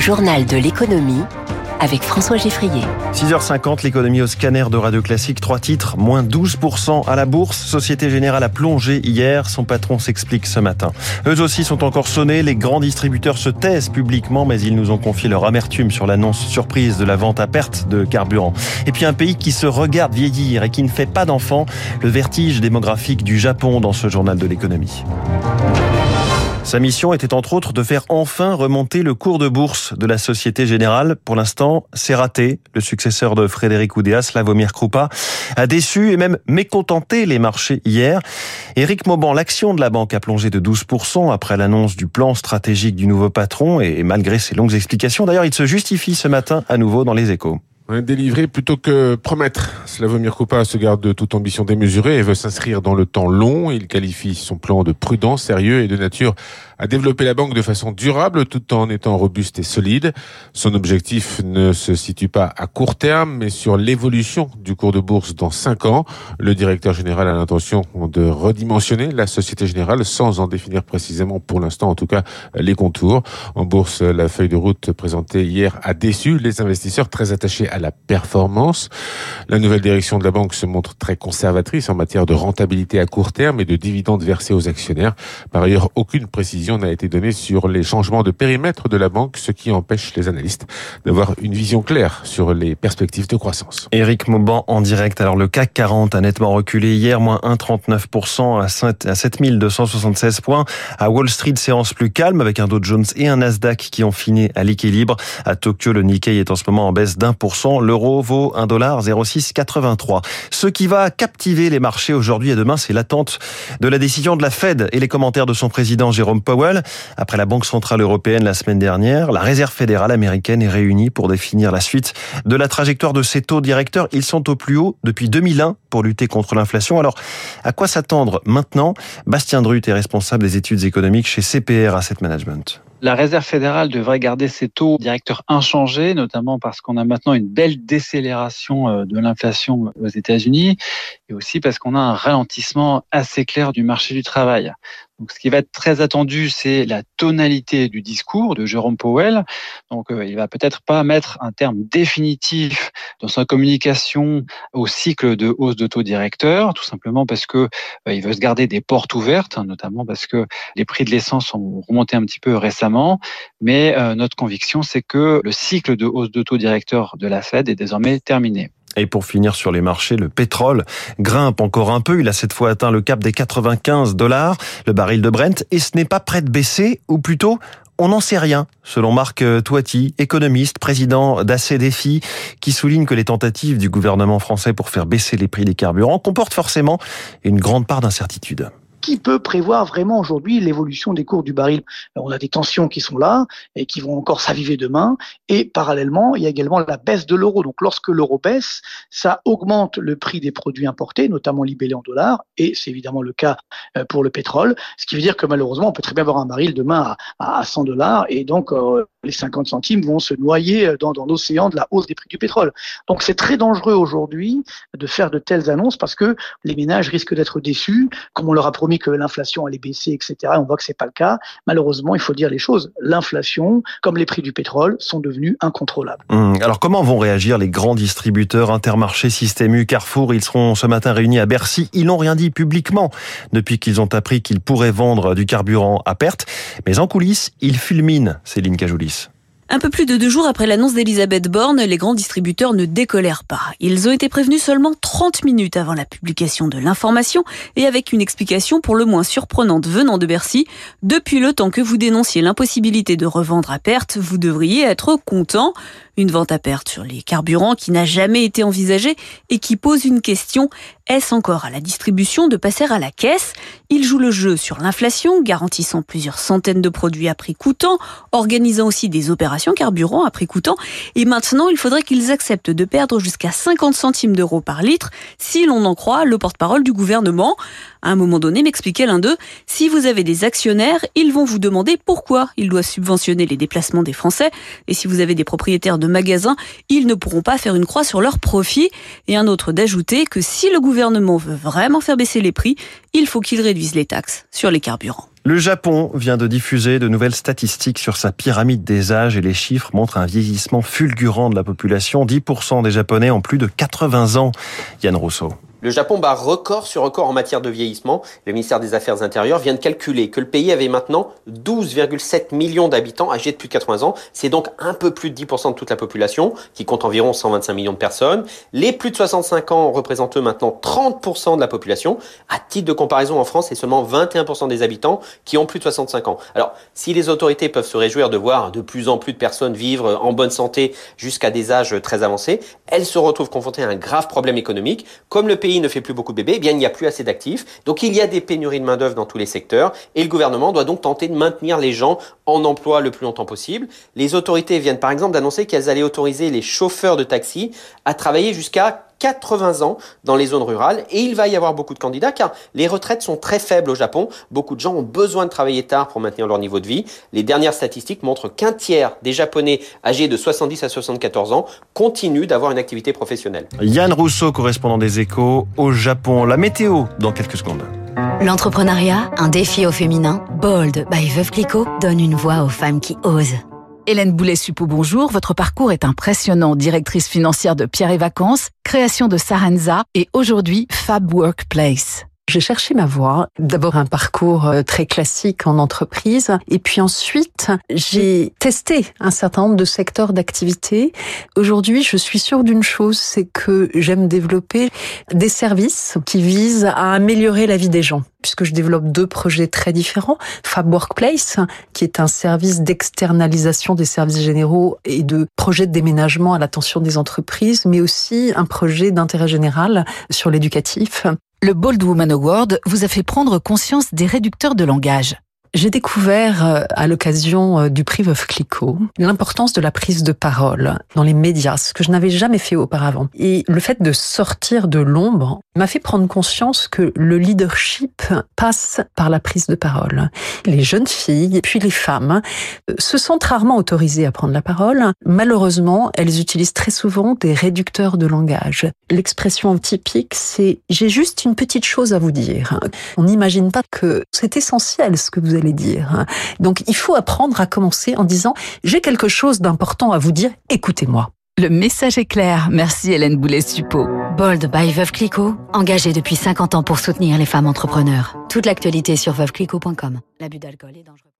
journal de l'économie avec François Geffrier. 6h50, l'économie au scanner de Radio Classique. Trois titres, moins 12% à la bourse. Société Générale a plongé hier. Son patron s'explique ce matin. Eux aussi sont encore sonnés. Les grands distributeurs se taisent publiquement, mais ils nous ont confié leur amertume sur l'annonce surprise de la vente à perte de carburant. Et puis un pays qui se regarde vieillir et qui ne fait pas d'enfants. Le vertige démographique du Japon dans ce journal de l'économie. Sa mission était entre autres de faire enfin remonter le cours de bourse de la Société Générale. Pour l'instant, c'est raté. Le successeur de Frédéric Oudéa, Slavomir Krupa, a déçu et même mécontenté les marchés hier. Éric Mauban, l'action de la banque a plongé de 12% après l'annonce du plan stratégique du nouveau patron et malgré ses longues explications. D'ailleurs, il se justifie ce matin à nouveau dans les échos. Délivrer plutôt que promettre. Slavomir Krupa se garde de toute ambition démesurée et veut s'inscrire dans le temps long. Il qualifie son plan de prudent, sérieux et de nature à développer la banque de façon durable tout en étant robuste et solide. Son objectif ne se situe pas à court terme, mais sur l'évolution du cours de bourse dans cinq ans. Le directeur général a l'intention de redimensionner la Société Générale sans en définir précisément pour l'instant, en tout cas, les contours. En bourse, la feuille de route présentée hier a déçu les investisseurs très attachés à la performance. La nouvelle direction de la banque se montre très conservatrice en matière de rentabilité à court terme et de dividendes versés aux actionnaires. Par ailleurs, aucune précision n'a été donnée sur les changements de périmètre de la banque, ce qui empêche les analystes d'avoir une vision claire sur les perspectives de croissance. Éric Mauban en direct. Alors le CAC 40 a nettement reculé hier, moins 1,39% à 7276 points. À Wall Street, séance plus calme avec un Dow Jones et un Nasdaq qui ont fini à l'équilibre. À Tokyo, le Nikkei est en ce moment en baisse d'un pour. L'euro vaut 1,0683. Ce qui va captiver les marchés aujourd'hui et demain, c'est l'attente de la décision de la Fed et les commentaires de son président Jérôme Powell après la Banque Centrale Européenne la semaine dernière, la Réserve fédérale américaine est réunie pour définir la suite de la trajectoire de ses taux directeurs. Ils sont au plus haut depuis 2001 pour lutter contre l'inflation. Alors, à quoi s'attendre maintenant? Bastien Drut est responsable des études économiques chez CPR Asset Management. La Réserve fédérale devrait garder ses taux directeurs inchangés, notamment parce qu'on a maintenant une belle décélération euh, de l'inflation aux États-Unis et aussi parce qu'on a un ralentissement assez clair du marché du travail. Donc, ce qui va être très attendu, c'est la tonalité du discours de Jérôme Powell. Donc, euh, il va peut-être pas mettre un terme définitif dans sa communication au cycle de hausse de taux directeur, tout simplement parce que euh, il veut se garder des portes ouvertes, hein, notamment parce que les prix de l'essence ont remonté un petit peu récemment. Mais euh, notre conviction, c'est que le cycle de hausse de taux directeur de la Fed est désormais terminé. Et pour finir sur les marchés, le pétrole grimpe encore un peu. Il a cette fois atteint le cap des 95 dollars, le baril de Brent, et ce n'est pas prêt de baisser, ou plutôt on n'en sait rien, selon Marc Toiti, économiste, président d'ACDFI, qui souligne que les tentatives du gouvernement français pour faire baisser les prix des carburants comportent forcément une grande part d'incertitude qui peut prévoir vraiment aujourd'hui l'évolution des cours du baril On a des tensions qui sont là et qui vont encore s'aviver demain. Et parallèlement, il y a également la baisse de l'euro. Donc lorsque l'euro baisse, ça augmente le prix des produits importés, notamment libellés en dollars. Et c'est évidemment le cas euh, pour le pétrole. Ce qui veut dire que malheureusement, on peut très bien avoir un baril demain à, 100 dollars. Et donc, euh, les 50 centimes vont se noyer dans, dans l'océan de la hausse des prix du pétrole. Donc c'est très dangereux aujourd'hui de faire de telles annonces parce que les ménages risquent d'être déçus, comme on leur a que l'inflation allait baisser, etc. On voit que c'est pas le cas. Malheureusement, il faut dire les choses. L'inflation, comme les prix du pétrole, sont devenus incontrôlables. Hum, alors comment vont réagir les grands distributeurs Intermarché, Système U, Carrefour? Ils seront ce matin réunis à Bercy. Ils n'ont rien dit publiquement depuis qu'ils ont appris qu'ils pourraient vendre du carburant à perte. Mais en coulisses, ils fulminent, Céline Cajoulis. Un peu plus de deux jours après l'annonce d'Elisabeth Borne, les grands distributeurs ne décolèrent pas. Ils ont été prévenus seulement 30 minutes avant la publication de l'information et avec une explication pour le moins surprenante venant de Bercy. Depuis le temps que vous dénonciez l'impossibilité de revendre à perte, vous devriez être content. Une vente à perte sur les carburants qui n'a jamais été envisagée et qui pose une question. Est-ce encore à la distribution de passer à la caisse? Il joue le jeu sur l'inflation, garantissant plusieurs centaines de produits à prix coûtant, organisant aussi des opérations carburant à prix coûtant. Et maintenant, il faudrait qu'ils acceptent de perdre jusqu'à 50 centimes d'euros par litre, si l'on en croit le porte-parole du gouvernement. À un moment donné, m'expliquait l'un d'eux, si vous avez des actionnaires, ils vont vous demander pourquoi ils doivent subventionner les déplacements des Français. Et si vous avez des propriétaires de magasins, ils ne pourront pas faire une croix sur leur profit. Et un autre d'ajouter que si le gouvernement veut vraiment faire baisser les prix, il faut qu'il réduise les taxes sur les carburants. Le Japon vient de diffuser de nouvelles statistiques sur sa pyramide des âges et les chiffres montrent un vieillissement fulgurant de la population. 10% des Japonais ont plus de 80 ans. Yann Rousseau. Le Japon bat record sur record en matière de vieillissement. Le ministère des Affaires intérieures vient de calculer que le pays avait maintenant 12,7 millions d'habitants âgés de plus de 80 ans. C'est donc un peu plus de 10% de toute la population, qui compte environ 125 millions de personnes. Les plus de 65 ans représentent eux maintenant 30% de la population. À titre de comparaison, en France, c'est seulement 21% des habitants qui ont plus de 65 ans. Alors, si les autorités peuvent se réjouir de voir de plus en plus de personnes vivre en bonne santé jusqu'à des âges très avancés, elles se retrouvent confrontées à un grave problème économique. Comme le pays ne fait plus beaucoup de bébés, eh bien il n'y a plus assez d'actifs. Donc il y a des pénuries de main-d'œuvre dans tous les secteurs et le gouvernement doit donc tenter de maintenir les gens en emploi le plus longtemps possible. Les autorités viennent par exemple d'annoncer qu'elles allaient autoriser les chauffeurs de taxi à travailler jusqu'à 80 ans dans les zones rurales et il va y avoir beaucoup de candidats car les retraites sont très faibles au Japon. Beaucoup de gens ont besoin de travailler tard pour maintenir leur niveau de vie. Les dernières statistiques montrent qu'un tiers des Japonais âgés de 70 à 74 ans continuent d'avoir une activité professionnelle. Yann Rousseau, correspondant des échos au Japon. La météo dans quelques secondes. L'entrepreneuriat, un défi au féminin. Bold by Veuve Clicquot donne une voix aux femmes qui osent. Hélène Boulet-Suppo, bonjour. Votre parcours est impressionnant. Directrice financière de Pierre et Vacances, création de Sarenza et aujourd'hui Fab Workplace. J'ai cherché ma voie. D'abord un parcours euh, très classique en entreprise et puis ensuite j'ai testé un certain nombre de secteurs d'activité. Aujourd'hui, je suis sûre d'une chose, c'est que j'aime développer des services qui visent à améliorer la vie des gens puisque je développe deux projets très différents. Fab Workplace, qui est un service d'externalisation des services généraux et de projet de déménagement à l'attention des entreprises, mais aussi un projet d'intérêt général sur l'éducatif. Le Bold Woman Award vous a fait prendre conscience des réducteurs de langage. J'ai découvert euh, à l'occasion euh, du prix Veuve Clicquot l'importance de la prise de parole dans les médias, ce que je n'avais jamais fait auparavant. Et le fait de sortir de l'ombre m'a fait prendre conscience que le leadership passe par la prise de parole. Les jeunes filles puis les femmes euh, se sentent rarement autorisées à prendre la parole. Malheureusement, elles utilisent très souvent des réducteurs de langage. L'expression typique, c'est j'ai juste une petite chose à vous dire. On n'imagine pas que c'est essentiel ce que vous allez dire. Donc il faut apprendre à commencer en disant j'ai quelque chose d'important à vous dire, écoutez-moi. Le message est clair. Merci Hélène Boulet-Suppo. Bold by Veuve Clicquot, engagé depuis 50 ans pour soutenir les femmes entrepreneurs. Toute l'actualité sur veuveclicquot.com. L'abus d'alcool est dangereux.